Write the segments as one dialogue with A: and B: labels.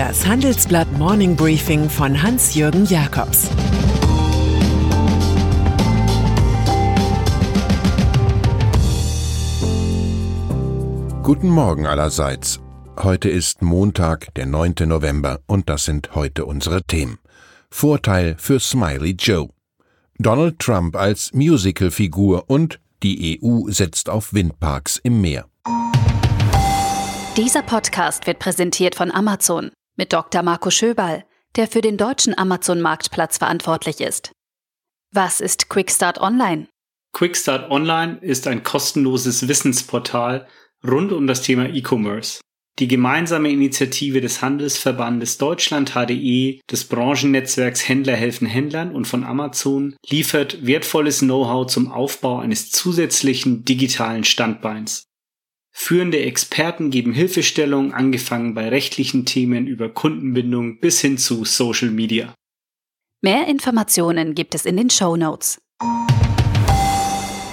A: Das Handelsblatt Morning Briefing von Hans-Jürgen Jakobs
B: Guten Morgen allerseits. Heute ist Montag, der 9. November, und das sind heute unsere Themen. Vorteil für Smiley Joe. Donald Trump als Musicalfigur und die EU setzt auf Windparks im Meer.
C: Dieser Podcast wird präsentiert von Amazon mit Dr. Marco Schöberl, der für den deutschen Amazon-Marktplatz verantwortlich ist. Was ist Quickstart Online?
D: Quickstart Online ist ein kostenloses Wissensportal rund um das Thema E-Commerce. Die gemeinsame Initiative des Handelsverbandes Deutschland HDE, des Branchennetzwerks Händler helfen Händlern und von Amazon liefert wertvolles Know-how zum Aufbau eines zusätzlichen digitalen Standbeins. Führende Experten geben Hilfestellung, angefangen bei rechtlichen Themen über Kundenbindung bis hin zu Social Media.
C: Mehr Informationen gibt es in den Show Notes.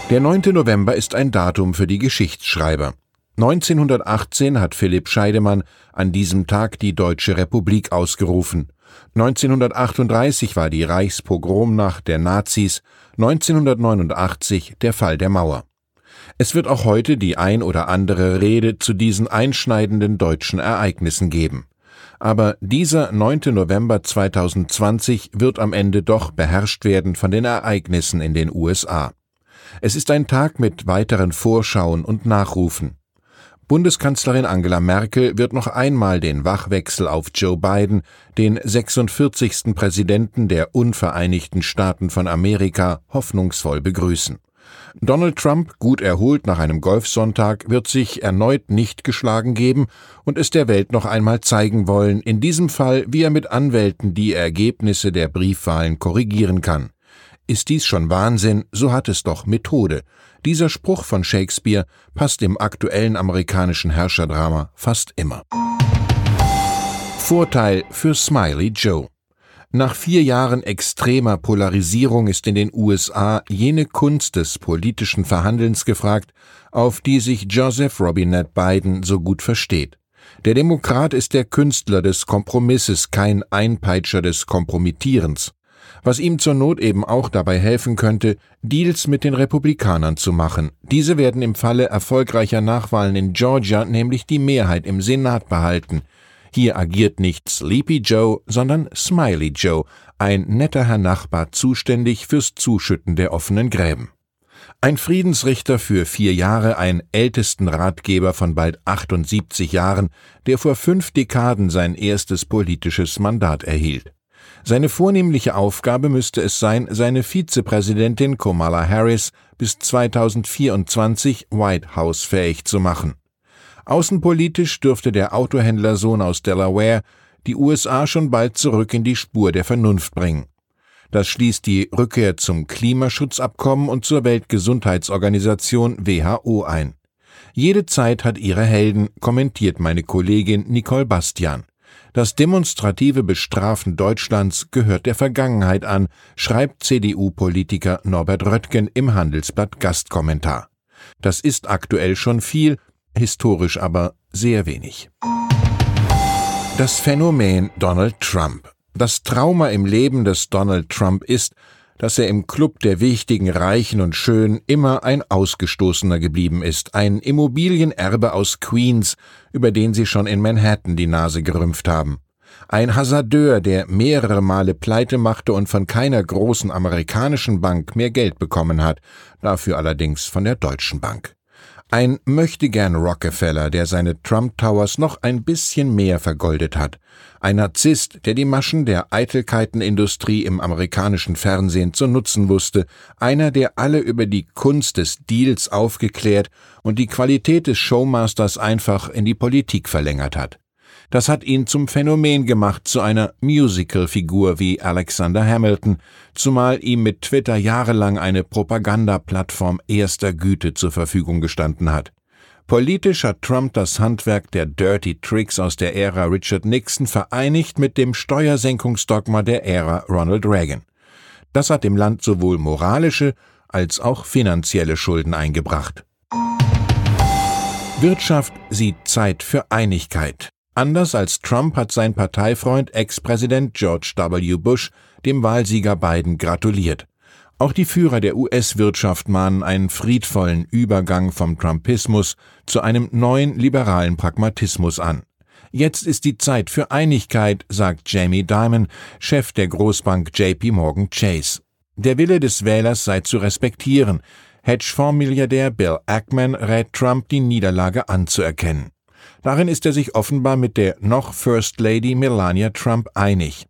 B: Der 9. November ist ein Datum für die Geschichtsschreiber. 1918 hat Philipp Scheidemann an diesem Tag die Deutsche Republik ausgerufen. 1938 war die Reichspogromnacht der Nazis, 1989 der Fall der Mauer. Es wird auch heute die ein oder andere Rede zu diesen einschneidenden deutschen Ereignissen geben. Aber dieser 9. November 2020 wird am Ende doch beherrscht werden von den Ereignissen in den USA. Es ist ein Tag mit weiteren Vorschauen und Nachrufen. Bundeskanzlerin Angela Merkel wird noch einmal den Wachwechsel auf Joe Biden, den 46. Präsidenten der Unvereinigten Staaten von Amerika, hoffnungsvoll begrüßen. Donald Trump, gut erholt nach einem Golfsonntag, wird sich erneut nicht geschlagen geben und es der Welt noch einmal zeigen wollen, in diesem Fall, wie er mit Anwälten die Ergebnisse der Briefwahlen korrigieren kann. Ist dies schon Wahnsinn, so hat es doch Methode. Dieser Spruch von Shakespeare passt im aktuellen amerikanischen Herrscherdrama fast immer. Vorteil für Smiley Joe. Nach vier Jahren extremer Polarisierung ist in den USA jene Kunst des politischen Verhandelns gefragt, auf die sich Joseph Robinette Biden so gut versteht. Der Demokrat ist der Künstler des Kompromisses, kein Einpeitscher des Kompromittierens was ihm zur Not eben auch dabei helfen könnte, Deals mit den Republikanern zu machen. Diese werden im Falle erfolgreicher Nachwahlen in Georgia nämlich die Mehrheit im Senat behalten. Hier agiert nicht Sleepy Joe, sondern Smiley Joe, ein netter Herr Nachbar zuständig fürs Zuschütten der offenen Gräben. Ein Friedensrichter für vier Jahre, ein ältesten Ratgeber von bald 78 Jahren, der vor fünf Dekaden sein erstes politisches Mandat erhielt. Seine vornehmliche Aufgabe müsste es sein, seine Vizepräsidentin Kamala Harris bis 2024 White House fähig zu machen. Außenpolitisch dürfte der Autohändlersohn aus Delaware die USA schon bald zurück in die Spur der Vernunft bringen. Das schließt die Rückkehr zum Klimaschutzabkommen und zur Weltgesundheitsorganisation WHO ein. Jede Zeit hat ihre Helden, kommentiert meine Kollegin Nicole Bastian. Das demonstrative Bestrafen Deutschlands gehört der Vergangenheit an, schreibt CDU-Politiker Norbert Röttgen im Handelsblatt Gastkommentar. Das ist aktuell schon viel, historisch aber sehr wenig. Das Phänomen Donald Trump. Das Trauma im Leben des Donald Trump ist, dass er im Club der wichtigen, reichen und schönen immer ein Ausgestoßener geblieben ist, ein Immobilienerbe aus Queens, über den sie schon in Manhattan die Nase gerümpft haben. Ein Hasardeur, der mehrere Male pleite machte und von keiner großen amerikanischen Bank mehr Geld bekommen hat, dafür allerdings von der Deutschen Bank. Ein möchtegern Rockefeller, der seine Trump Towers noch ein bisschen mehr vergoldet hat. Ein Narzisst, der die Maschen der Eitelkeitenindustrie im amerikanischen Fernsehen zu nutzen wusste. Einer, der alle über die Kunst des Deals aufgeklärt und die Qualität des Showmasters einfach in die Politik verlängert hat. Das hat ihn zum Phänomen gemacht, zu einer Musical-Figur wie Alexander Hamilton, zumal ihm mit Twitter jahrelang eine Propagandaplattform erster Güte zur Verfügung gestanden hat. Politisch hat Trump das Handwerk der Dirty Tricks aus der Ära Richard Nixon vereinigt mit dem Steuersenkungsdogma der Ära Ronald Reagan. Das hat dem Land sowohl moralische als auch finanzielle Schulden eingebracht. Wirtschaft sieht Zeit für Einigkeit. Anders als Trump hat sein Parteifreund Ex-Präsident George W. Bush dem Wahlsieger Biden gratuliert. Auch die Führer der US-Wirtschaft mahnen einen friedvollen Übergang vom Trumpismus zu einem neuen liberalen Pragmatismus an. Jetzt ist die Zeit für Einigkeit, sagt Jamie Dimon, Chef der Großbank JP Morgan Chase. Der Wille des Wählers sei zu respektieren. Hedgefondsmilliardär Bill Ackman rät Trump, die Niederlage anzuerkennen. Darin ist er sich offenbar mit der noch First Lady Melania Trump einig.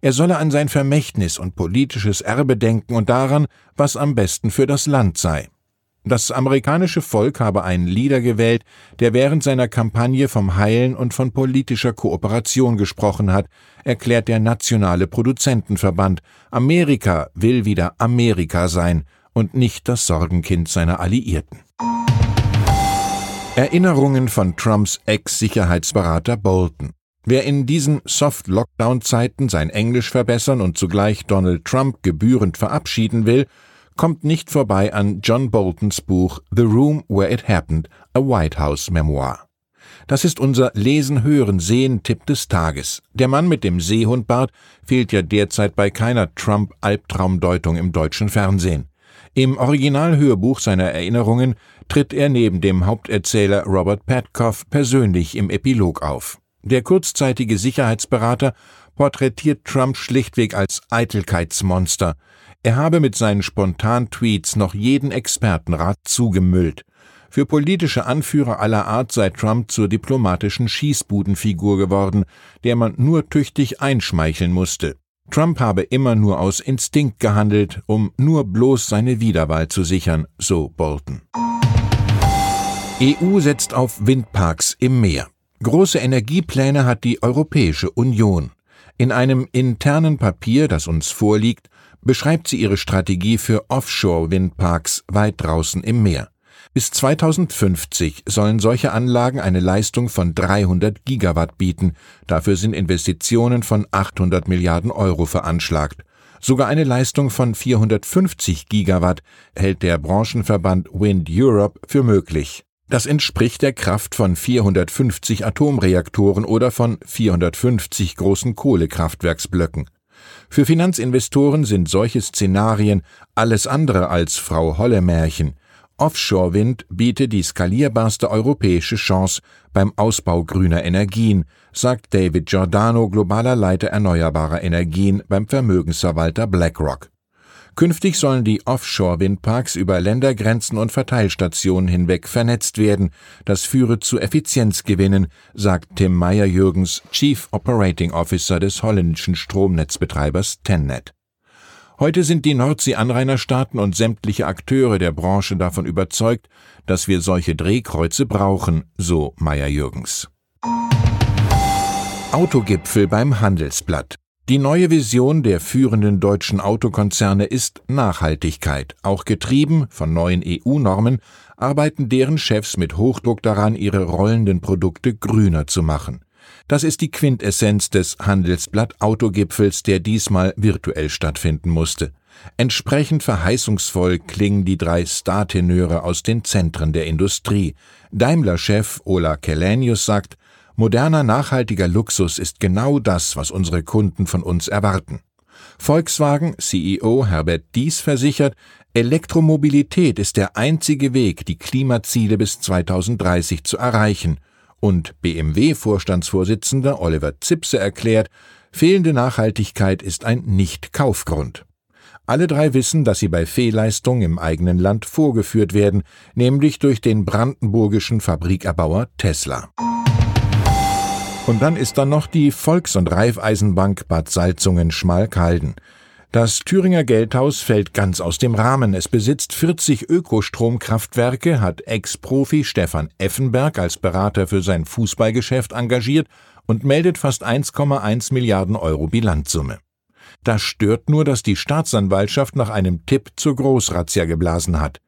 B: Er solle an sein Vermächtnis und politisches Erbe denken und daran, was am besten für das Land sei. Das amerikanische Volk habe einen Leader gewählt, der während seiner Kampagne vom Heilen und von politischer Kooperation gesprochen hat, erklärt der Nationale Produzentenverband. Amerika will wieder Amerika sein und nicht das Sorgenkind seiner Alliierten. Erinnerungen von Trumps Ex-Sicherheitsberater Bolton. Wer in diesen Soft-Lockdown-Zeiten sein Englisch verbessern und zugleich Donald Trump gebührend verabschieden will, kommt nicht vorbei an John Boltons Buch The Room Where It Happened, a White House Memoir. Das ist unser Lesen, Hören, Sehen-Tipp des Tages. Der Mann mit dem Seehundbart fehlt ja derzeit bei keiner Trump-Albtraumdeutung im deutschen Fernsehen. Im Originalhörbuch seiner Erinnerungen tritt er neben dem Haupterzähler Robert Petkoff persönlich im Epilog auf. Der kurzzeitige Sicherheitsberater porträtiert Trump schlichtweg als Eitelkeitsmonster. Er habe mit seinen Spontan-Tweets noch jeden Expertenrat zugemüllt. Für politische Anführer aller Art sei Trump zur diplomatischen Schießbudenfigur geworden, der man nur tüchtig einschmeicheln musste. Trump habe immer nur aus Instinkt gehandelt, um nur bloß seine Wiederwahl zu sichern, so Bolton. EU setzt auf Windparks im Meer. Große Energiepläne hat die Europäische Union. In einem internen Papier, das uns vorliegt, beschreibt sie ihre Strategie für Offshore-Windparks weit draußen im Meer. Bis 2050 sollen solche Anlagen eine Leistung von 300 Gigawatt bieten. Dafür sind Investitionen von 800 Milliarden Euro veranschlagt. Sogar eine Leistung von 450 Gigawatt hält der Branchenverband Wind Europe für möglich. Das entspricht der Kraft von 450 Atomreaktoren oder von 450 großen Kohlekraftwerksblöcken. Für Finanzinvestoren sind solche Szenarien alles andere als Frau Holle Märchen. Offshore-Wind biete die skalierbarste europäische Chance beim Ausbau grüner Energien, sagt David Giordano, globaler Leiter erneuerbarer Energien beim Vermögensverwalter BlackRock. Künftig sollen die Offshore-Windparks über Ländergrenzen und Verteilstationen hinweg vernetzt werden. Das führe zu Effizienzgewinnen, sagt Tim Meyer-Jürgens, Chief Operating Officer des holländischen Stromnetzbetreibers Tennet. Heute sind die Nordsee-Anrainerstaaten und sämtliche Akteure der Branche davon überzeugt, dass wir solche Drehkreuze brauchen, so Meyer-Jürgens. Autogipfel beim Handelsblatt. Die neue Vision der führenden deutschen Autokonzerne ist Nachhaltigkeit. Auch getrieben von neuen EU-Normen arbeiten deren Chefs mit Hochdruck daran, ihre rollenden Produkte grüner zu machen. Das ist die Quintessenz des Handelsblatt Autogipfels, der diesmal virtuell stattfinden musste. Entsprechend verheißungsvoll klingen die drei Startenöre aus den Zentren der Industrie. Daimler-Chef Ola Kelenius sagt, Moderner, nachhaltiger Luxus ist genau das, was unsere Kunden von uns erwarten. Volkswagen CEO Herbert Dies versichert, Elektromobilität ist der einzige Weg, die Klimaziele bis 2030 zu erreichen. Und BMW-Vorstandsvorsitzender Oliver Zipse erklärt, fehlende Nachhaltigkeit ist ein Nicht-Kaufgrund. Alle drei wissen, dass sie bei Fehlleistung im eigenen Land vorgeführt werden, nämlich durch den brandenburgischen Fabrikerbauer Tesla. Und dann ist da noch die Volks- und Raiffeisenbank Bad Salzungen-Schmalkalden. Das Thüringer Geldhaus fällt ganz aus dem Rahmen. Es besitzt 40 Ökostromkraftwerke, hat Ex-Profi Stefan Effenberg als Berater für sein Fußballgeschäft engagiert und meldet fast 1,1 Milliarden Euro Bilanzsumme. Das stört nur, dass die Staatsanwaltschaft nach einem Tipp zur Großrazzia geblasen hat.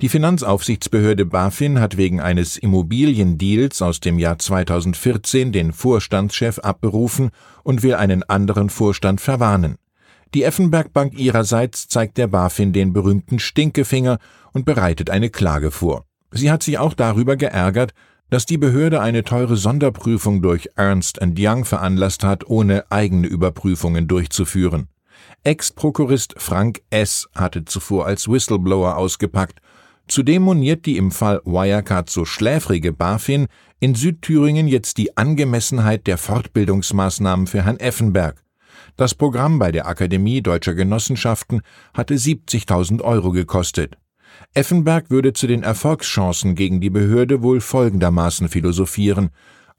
B: Die Finanzaufsichtsbehörde BaFin hat wegen eines Immobiliendeals aus dem Jahr 2014 den Vorstandschef abberufen und will einen anderen Vorstand verwarnen. Die Effenberg Bank ihrerseits zeigt der BaFin den berühmten Stinkefinger und bereitet eine Klage vor. Sie hat sich auch darüber geärgert, dass die Behörde eine teure Sonderprüfung durch Ernst Young veranlasst hat, ohne eigene Überprüfungen durchzuführen. Ex-Prokurist Frank S. hatte zuvor als Whistleblower ausgepackt. Zudem moniert die im Fall Wirecard so schläfrige BaFin in Südthüringen jetzt die Angemessenheit der Fortbildungsmaßnahmen für Herrn Effenberg. Das Programm bei der Akademie Deutscher Genossenschaften hatte 70.000 Euro gekostet. Effenberg würde zu den Erfolgschancen gegen die Behörde wohl folgendermaßen philosophieren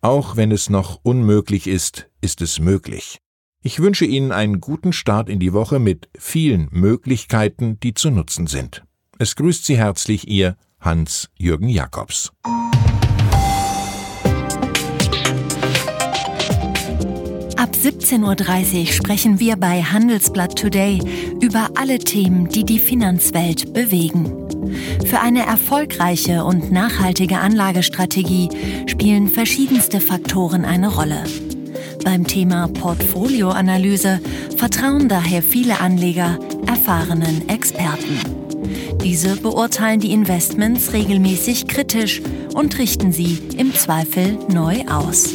B: Auch wenn es noch unmöglich ist, ist es möglich. Ich wünsche Ihnen einen guten Start in die Woche mit vielen Möglichkeiten, die zu nutzen sind. Es grüßt Sie herzlich Ihr Hans-Jürgen Jakobs.
E: Ab 17.30 Uhr sprechen wir bei Handelsblatt Today über alle Themen, die die Finanzwelt bewegen. Für eine erfolgreiche und nachhaltige Anlagestrategie spielen verschiedenste Faktoren eine Rolle. Beim Thema Portfolioanalyse vertrauen daher viele Anleger erfahrenen Experten. Diese beurteilen die Investments regelmäßig kritisch und richten sie im Zweifel neu aus.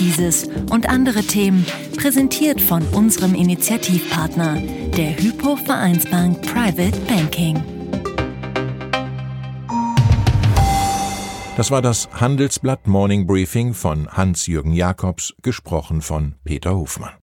E: Dieses und andere Themen präsentiert von unserem Initiativpartner, der Hypo Vereinsbank Private Banking.
B: Das war das Handelsblatt Morning Briefing von Hans-Jürgen Jakobs, gesprochen von Peter Hofmann.